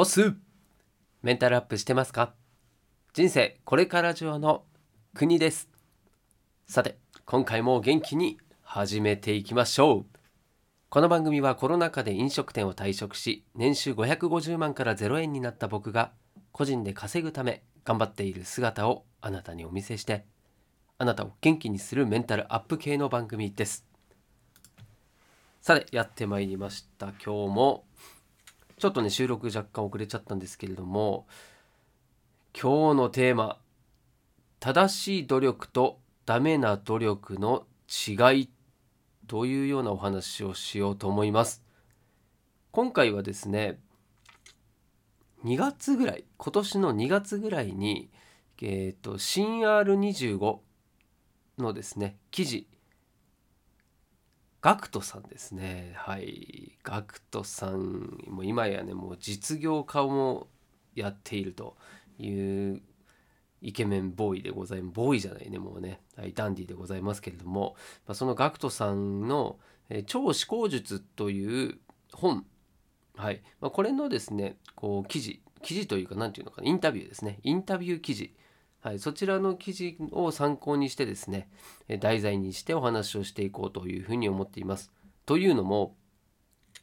おす。メンタルアップしてますか？人生これから上の国です。さて今回も元気に始めていきましょう。この番組はコロナ禍で飲食店を退職し年収550万から0円になった僕が個人で稼ぐため頑張っている姿をあなたにお見せしてあなたを元気にするメンタルアップ系の番組です。さてやってまいりました。今日もちょっとね収録若干遅れちゃったんですけれども今日のテーマ正しい努力とダメな努力の違いというようなお話をしようと思います。今回はですね2月ぐらい今年の2月ぐらいにえっ、ー、と新 R25 のですね記事ガクトさんですね。はい。ガクトさん、も今やね、もう実業家もやっているというイケメンボーイでございます。ボーイじゃないね、もうね。はい、ダンディでございますけれども、まあ、そのガクトさんの、え超思考術という本、はい。まあ、これのですね、こう記事、記事というか、何て言うのかな、インタビューですね。インタビュー記事。はい、そちらの記事を参考にしてですね、題材にしてお話をしていこうというふうに思っています。というのも、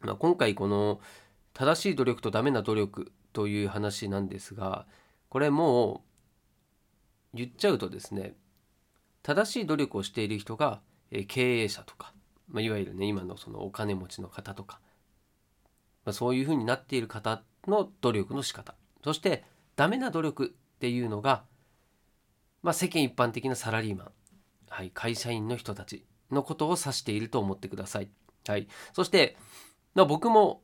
まあ、今回この正しい努力とダメな努力という話なんですが、これもう言っちゃうとですね、正しい努力をしている人が経営者とか、まあ、いわゆるね、今のそのお金持ちの方とか、まあ、そういうふうになっている方の努力の仕方、そしてダメな努力っていうのがまあ、世間一般的なサラリーマン、はい、会社員の人たちのことを指していると思ってください。はい、そして、まあ、僕も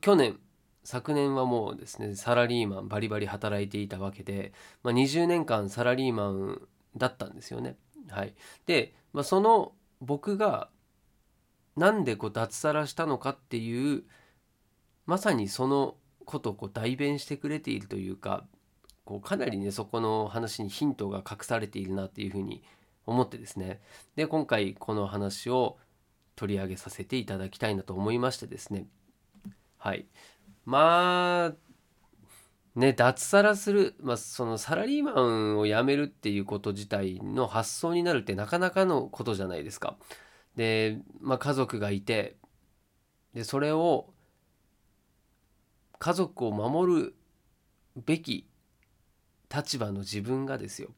去年昨年はもうですねサラリーマンバリバリ働いていたわけで、まあ、20年間サラリーマンだったんですよね。はい、で、まあ、その僕がなんでこう脱サラしたのかっていうまさにそのことをこう代弁してくれているというかこうかなりねそこの話にヒントが隠されているなっていうふうに思ってですね。で今回この話を取り上げさせていただきたいなと思いましてですね。はい。まあね脱サラする、まあ、そのサラリーマンを辞めるっていうこと自体の発想になるってなかなかのことじゃないですか。で、まあ、家族がいてでそれを家族を守るべき立場の自分がですよ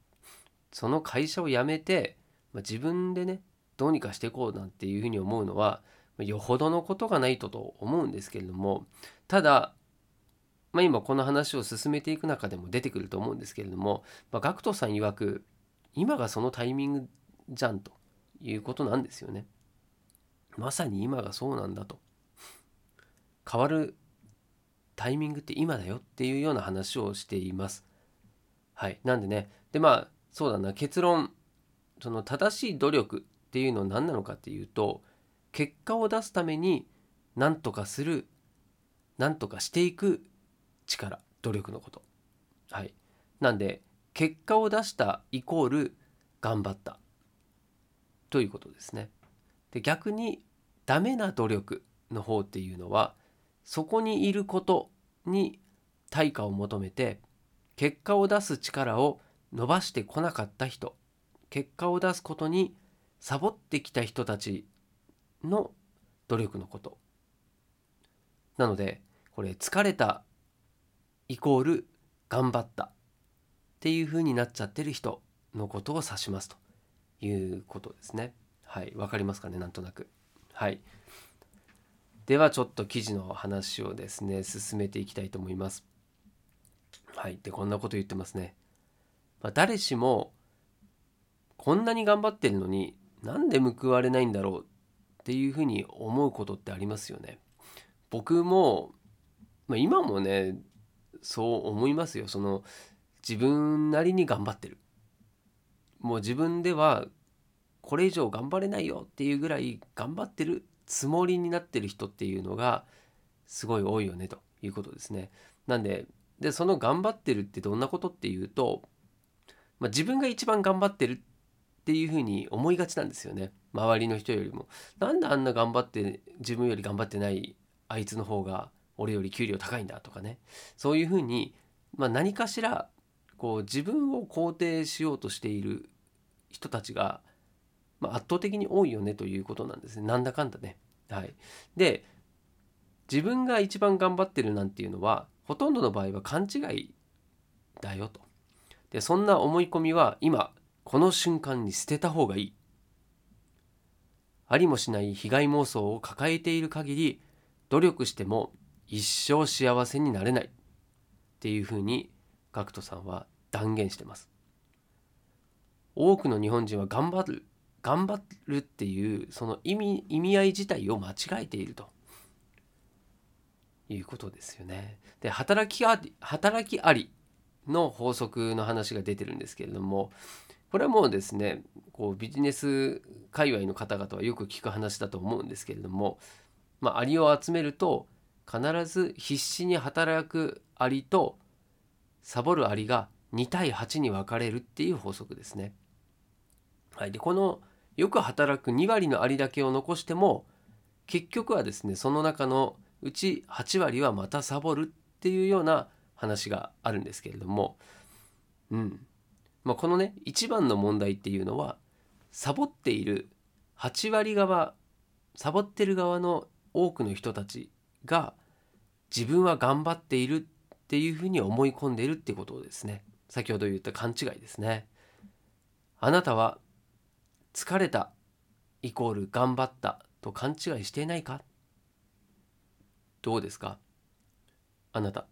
その会社を辞めて、まあ、自分でねどうにかしていこうなんていうふうに思うのは、まあ、よほどのことがないとと思うんですけれどもただ、まあ、今この話を進めていく中でも出てくると思うんですけれども、まあ、GACKT さん曰く今がそのタイミングじゃんということなんですよね。まさに今がそうなんだと。変わるタイミングって今だよっていうような話をしています。はい。なんでね、でまあ、そうだな、結論、その正しい努力っていうのは何なのかっていうと、結果を出すために何とかする、何とかしていく力、努力のこと。はい。なんで、結果を出したイコール頑張ったということですね。で逆にダメな努力の方っていうのはそこにいることに対価を求めて結果を出す力を伸ばしてこなかった人。結果を出すことにサボってきた人たちの努力のこと。なのでこれ疲れたイコール頑張った。っていう風になっちゃってる人のことを指しますと。いうことですね。はい。わかりますかね？なんとなく。はい。ではちょっと記事の話をですね進めていきたいと思います。はい。で、こんなこと言ってますね。まあ、誰しも、こんなに頑張ってるのになんで報われないんだろうっていうふうに思うことってありますよね。僕も、まあ、今もね、そう思いますよ。その、自分なりに頑張ってる。もう自分ではこれ以上頑張れないよっていうぐらい頑張ってるつもりになってる人っていうのがすごい多いよねということですね。なんででその頑張ってるってどんなことっていうと、まあ、自分が一番頑張ってるっていうふうに思いがちなんですよね周りの人よりも。なんであんな頑張って自分より頑張ってないあいつの方が俺より給料高いんだとかねそういうふうに、まあ、何かしらこう自分を肯定しようとしている人たちが、まあ、圧倒的に多いよねということなんですねなんだかんだね。はい、で自分が一番頑張ってるなんていうのはほとんどの場合は勘違いだよと。でそんな思い込みは今この瞬間に捨てた方がいい。ありもしない被害妄想を抱えている限り努力しても一生幸せになれないっていうふうに GACKT さんは断言してます。多くの日本人は頑張る頑張るっていうその意味意味合い自体を間違えているということですよね。で働きあり働きありの法則の話が出てるんですけれどもこれはもうですねこうビジネス界隈の方々はよく聞く話だと思うんですけれども、まあ、アリを集めると必ず必死に働くアリとサボるアリが2対8に分かれるっていう法則ですね。はい、でこのよく働く2割のアリだけを残しても結局はですねその中のうち8割はまたサボるっていうような話があるんですけれども、うん。まあ、このね一番の問題っていうのはサボっている8割側サボってる側の多くの人たちが自分は頑張っているっていうふうに思い込んでいるってことですね。先ほど言った勘違いですね。あなたは疲れたイコール頑張ったと勘違いしていないかどうですか？あなた。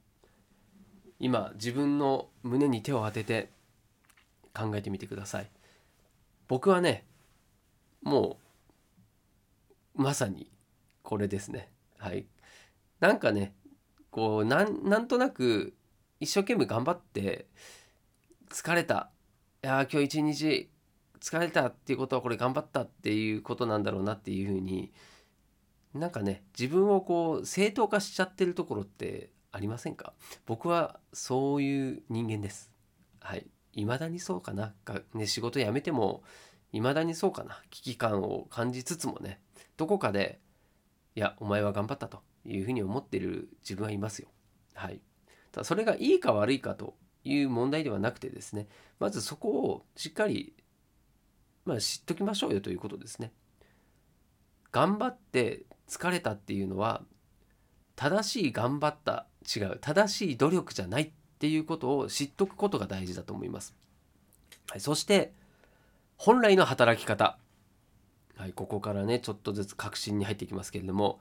今自分の胸に手を当てて考えてみてください。僕はねもうまさにこれですね。はい。なんかねこうなんとなく一生懸命頑張って疲れた。いや今日一日疲れたっていうことはこれ頑張ったっていうことなんだろうなっていうふうになんかね自分をこう正当化しちゃってるところってありませんか？僕はそういう人間です。はい。未だにそうかな。がね、仕事辞めても、未だにそうかな。危機感を感じつつもね、どこかで、いや、お前は頑張ったというふうに思ってる自分はいますよ。はい。ただそれがいいか悪いかという問題ではなくてですね、まずそこをしっかり、まあ、知っときましょうよということですね。頑張って疲れたっていうのは正しい頑張った違う。正しい努力じゃないっていうことを知っとくことが大事だと思います。はい、そして本来の働き方、はい、ここからねちょっとずつ確信に入っていきますけれども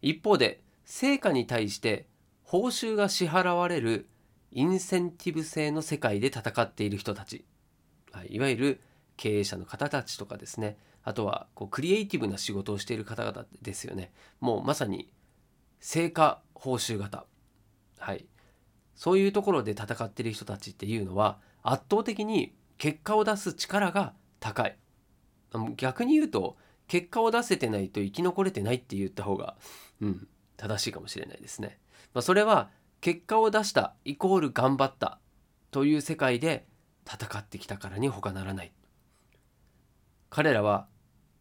一方で成果に対して報酬が支払われるインセンティブ制の世界で戦っている人たち、はい、いわゆる経営者の方たちとかですね。あとはこうクリエイティブな仕事をしている方々ですよね。もうまさに成果報酬型。はい。そういうところで戦ってる人たちっていうのは圧倒的に結果を出す力が高い。逆に言うと結果を出せてないと生き残れてないって言った方がうん正しいかもしれないですね、まあ、それは結果を出したイコール頑張ったという世界で戦ってきたからに他ならない。彼らは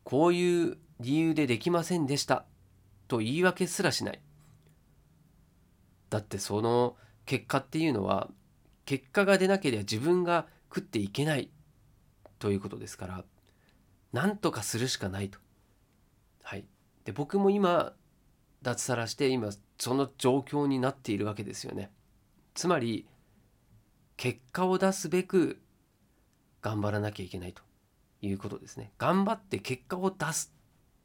こういう理由でできませんでした。と言い訳すらしない。だってその結果っていうのは結果が出なければ自分が食っていけない。ということですからなんとかするしかないと。はい、で僕も今脱サラして今その状況になっているわけですよね。つまり結果を出すべく頑張らなきゃいけないと。いうことですね。頑張って結果を出す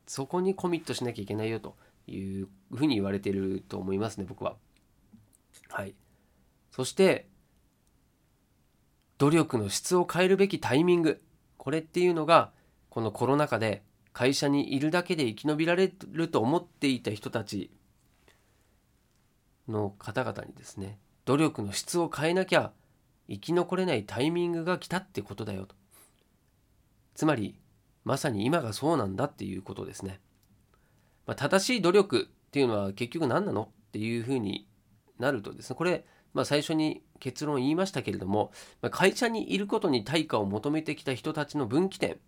そこにコミットしなきゃいけないよというふうに言われてると思いますね僕は。はい、そして努力の質を変えるべきタイミングこれっていうのがこのコロナ禍で会社にいるだけで生き延びられると思っていた人たちの方々にですね努力の質を変えなきゃ生き残れないタイミングが来たってことだよとつまりまさに今がそうなんだっていうことですね、まあ、正しい努力っていうのは結局何なのっていうふうになるとですねこれ、まあ、最初に結論言いましたけれどもまあ会社にいることに対価を求めてきた人たちの分岐点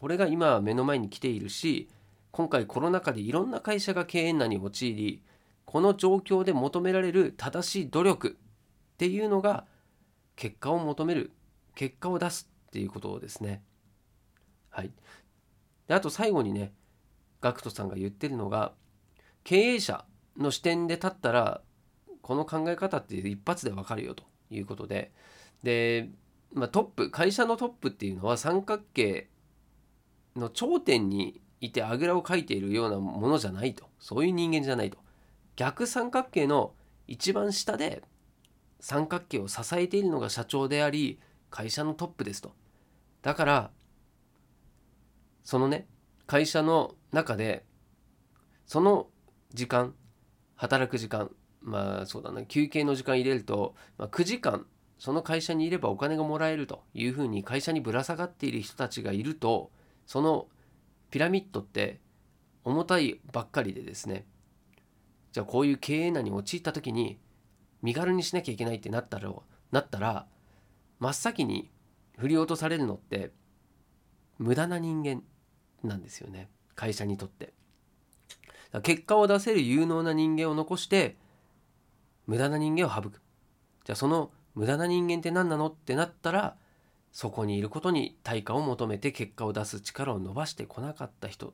これが今目の前に来ているし今回コロナ禍でいろんな会社が経営難に陥りこの状況で求められる正しい努力っていうのが結果を求める結果を出すっていうことですね。はい、であと最後にね GACKT さんが言ってるのが経営者の視点で立ったらこの考え方って一発でわかるよということで。で、まあ、トップ会社のトップっていうのは三角形の頂点にいてあぐらをかいているようなものじゃないと。そういう人間じゃないと。逆三角形の一番下で三角形を支えているのが社長であり会社のトップですと。だからそのね会社の中でその時間働く時間まあそうだな休憩の時間入れると、まあ、9時間その会社にいればお金がもらえるというふうに会社にぶら下がっている人たちがいるとそのピラミッドって重たいばっかりでですねじゃあこういう経営難に陥った時に身軽にしなきゃいけないってなったらなったら真っ先に振り落とされるのって無駄な人間。なんですよね。会社にとって。結果を出せる有能な人間を残して無駄な人間を省く。じゃあその無駄な人間って何なのってなったらそこにいることに対価を求めて結果を出す力を伸ばしてこなかった人っ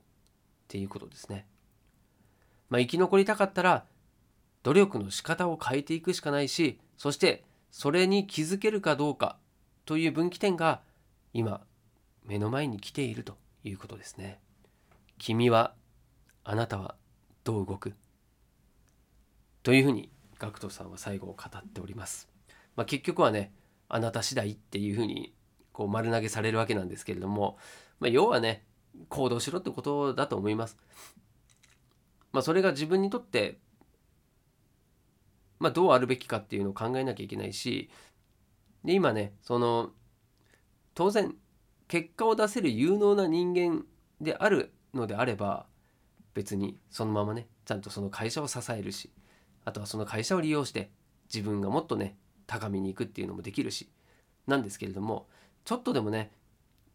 ていうことですね。まあ、生き残りたかったら努力の仕方を変えていくしかないしそしてそれに気づけるかどうかという分岐点が今目の前に来ていると。いうことですね。君はあなたはどう動く？というふうに GACKT さんは最後を語っております。まあ、結局はねあなた次第っていうふうにこう丸投げされるわけなんですけれども、まあ、要はね行動しろってことだと思います。まあ、それが自分にとって、まあ、どうあるべきかっていうのを考えなきゃいけないしで今ねその当然結果を出せる有能な人間であるのであれば別にそのままねちゃんとその会社を支えるしあとはその会社を利用して自分がもっとね高みに行くっていうのもできるしなんですけれどもちょっとでもね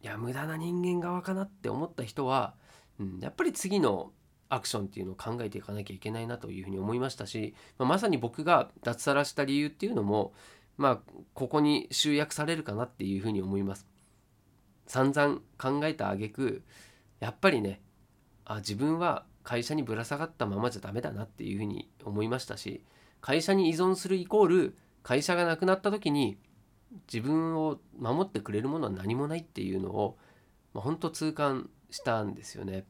いや無駄な人間側かなって思った人は、うん、やっぱり次のアクションっていうのを考えていかなきゃいけないなというふうに思いましたし、まあ、まさに僕が脱サラした理由っていうのもまあここに集約されるかなっていうふうに思います。散々考えた挙句やっぱりねあ自分は会社にぶら下がったままじゃダメだなっていうふうに思いましたし会社に依存するイコール会社がなくなった時に自分を守ってくれるものは何もないっていうのを、まあ、本当痛感したんですよね。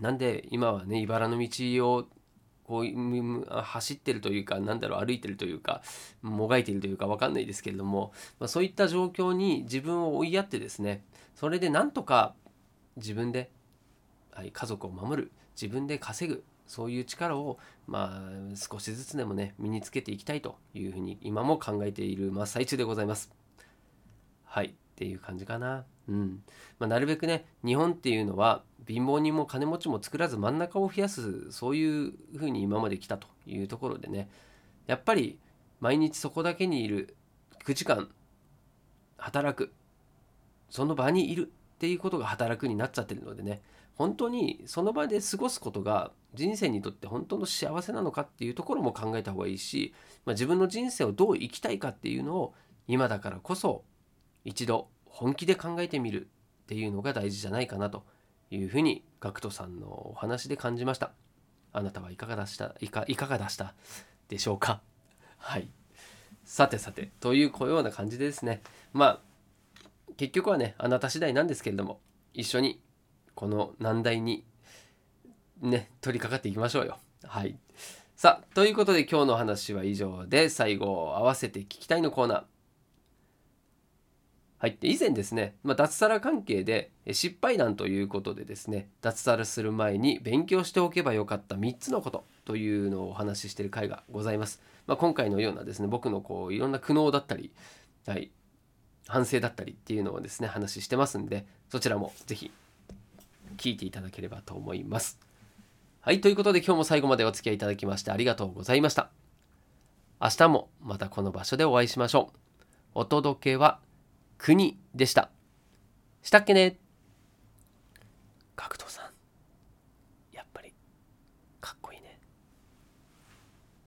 なんで今はね茨の道をこう走ってるというかなんだろう歩いてるというかもがいているというか分かんないですけれども、まあ、そういった状況に自分を追いやってですねそれでなんとか自分で、はい、家族を守る自分で稼ぐそういう力をまあ少しずつでもね身につけていきたいというふうに今も考えている真っ最中でございます。はいっていう感じかな。うん。まあ、なるべくね日本っていうのは貧乏人も金持ちも作らず真ん中を増やすそういうふうに今まで来たというところでね。やっぱり毎日そこだけにいる9時間働くその場にいるっていうことが働くになっちゃってるのでね。本当にその場で過ごすことが人生にとって本当の幸せなのかっていうところも考えた方がいいし、まあ、自分の人生をどう生きたいかっていうのを今だからこそ一度本気で考えてみるっていうのが大事じゃないかなというふうに GACKT さんのお話で感じました。あなたはいかがでした？いかいかがでしたでしょうか？はい。さてさて、というこような感じでですね、まあ、結局はね、あなた次第なんですけれども、一緒にこの難題にね、取り掛かっていきましょうよ。はい。さあ、ということで今日の話は以上で、最後、合わせて聞きたいのコーナー。はい、以前ですね、まあ、脱サラ関係で失敗談ということでですね脱サラする前に勉強しておけばよかった3つのことというのをお話ししている回がございます、まあ、今回のようなですね僕のこういろんな苦悩だったり、はい、反省だったりっていうのをですね話してますんでそちらも是非聞いていただければと思います。はいということで今日も最後までお付き合いいただきましてありがとうございました。明日もまたこの場所でお会いしましょう。お届けは国でした。したっけね？格闘さん